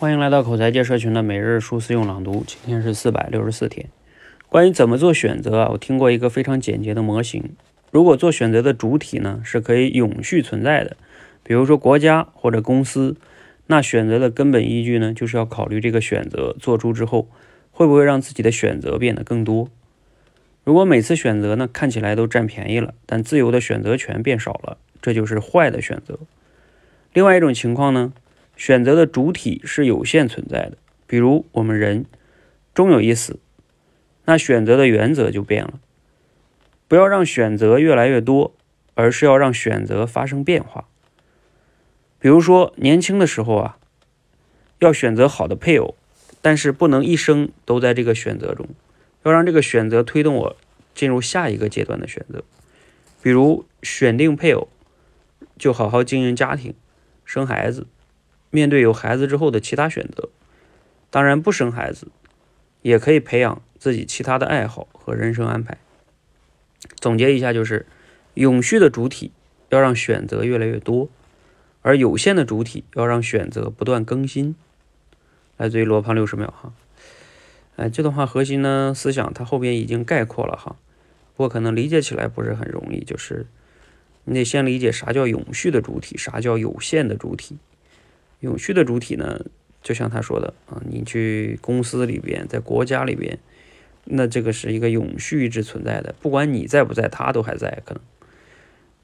欢迎来到口才界社群的每日数字用朗读，今天是四百六十四天。关于怎么做选择啊，我听过一个非常简洁的模型。如果做选择的主体呢是可以永续存在的，比如说国家或者公司，那选择的根本依据呢，就是要考虑这个选择做出之后，会不会让自己的选择变得更多。如果每次选择呢看起来都占便宜了，但自由的选择权变少了，这就是坏的选择。另外一种情况呢？选择的主体是有限存在的，比如我们人终有一死，那选择的原则就变了。不要让选择越来越多，而是要让选择发生变化。比如说年轻的时候啊，要选择好的配偶，但是不能一生都在这个选择中，要让这个选择推动我进入下一个阶段的选择。比如选定配偶，就好好经营家庭，生孩子。面对有孩子之后的其他选择，当然不生孩子也可以培养自己其他的爱好和人生安排。总结一下就是：永续的主体要让选择越来越多，而有限的主体要让选择不断更新。来自于罗胖六十秒哈，哎，这段话核心呢思想它后边已经概括了哈，不过可能理解起来不是很容易，就是你得先理解啥叫永续的主体，啥叫有限的主体。永续的主体呢，就像他说的啊，你去公司里边，在国家里边，那这个是一个永续一直存在的，不管你在不在，他都还在可能。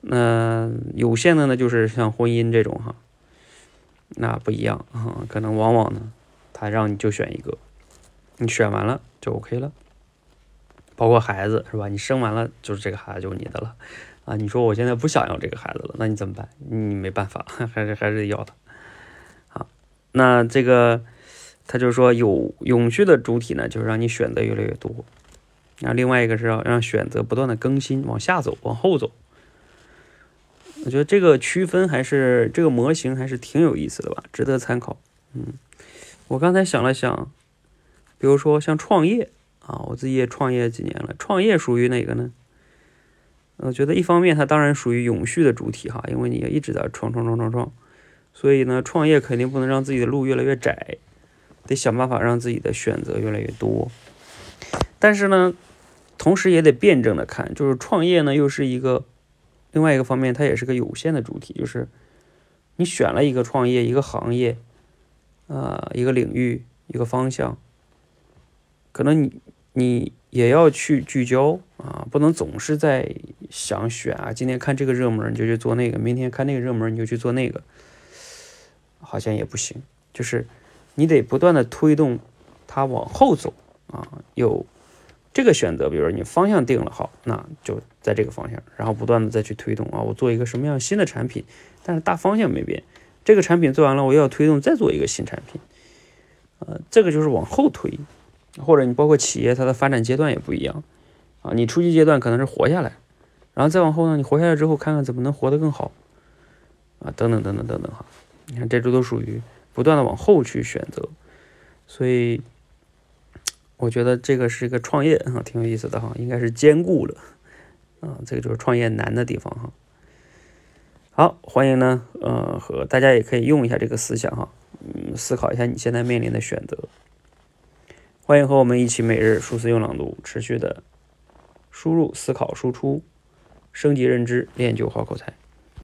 那有限的呢，就是像婚姻这种哈，那不一样啊，可能往往呢，他让你就选一个，你选完了就 OK 了。包括孩子是吧？你生完了就是这个孩子就是你的了啊。你说我现在不想要这个孩子了，那你怎么办？你没办法，还是还是要他。那这个，他就说有永续的主体呢，就是让你选择越来越多。那另外一个是要让选择不断的更新，往下走，往后走。我觉得这个区分还是这个模型还是挺有意思的吧，值得参考。嗯，我刚才想了想，比如说像创业啊，我自己也创业几年了，创业属于哪个呢？我觉得一方面它当然属于永续的主体哈，因为你要一直在创创创创创。所以呢，创业肯定不能让自己的路越来越窄，得想办法让自己的选择越来越多。但是呢，同时也得辩证的看，就是创业呢又是一个另外一个方面，它也是个有限的主体。就是你选了一个创业，一个行业，啊，一个领域，一个方向，可能你你也要去聚焦啊，不能总是在想选啊，今天看这个热门你就去做那个，明天看那个热门你就去做那个。好像也不行，就是你得不断的推动它往后走啊。有这个选择，比如说你方向定了好，那就在这个方向，然后不断的再去推动啊。我做一个什么样新的产品，但是大方向没变。这个产品做完了，我又要推动再做一个新产品，呃，这个就是往后推。或者你包括企业，它的发展阶段也不一样啊。你初级阶段可能是活下来，然后再往后呢，你活下来之后，看看怎么能活得更好啊，等等等等等等哈。你看，这都都属于不断的往后去选择，所以我觉得这个是一个创业啊，挺有意思的哈，应该是兼顾了啊，这个就是创业难的地方哈。好，欢迎呢，呃，和大家也可以用一下这个思想哈，嗯，思考一下你现在面临的选择。欢迎和我们一起每日数字用朗读，持续的输入、思考、输出，升级认知，练就好口才。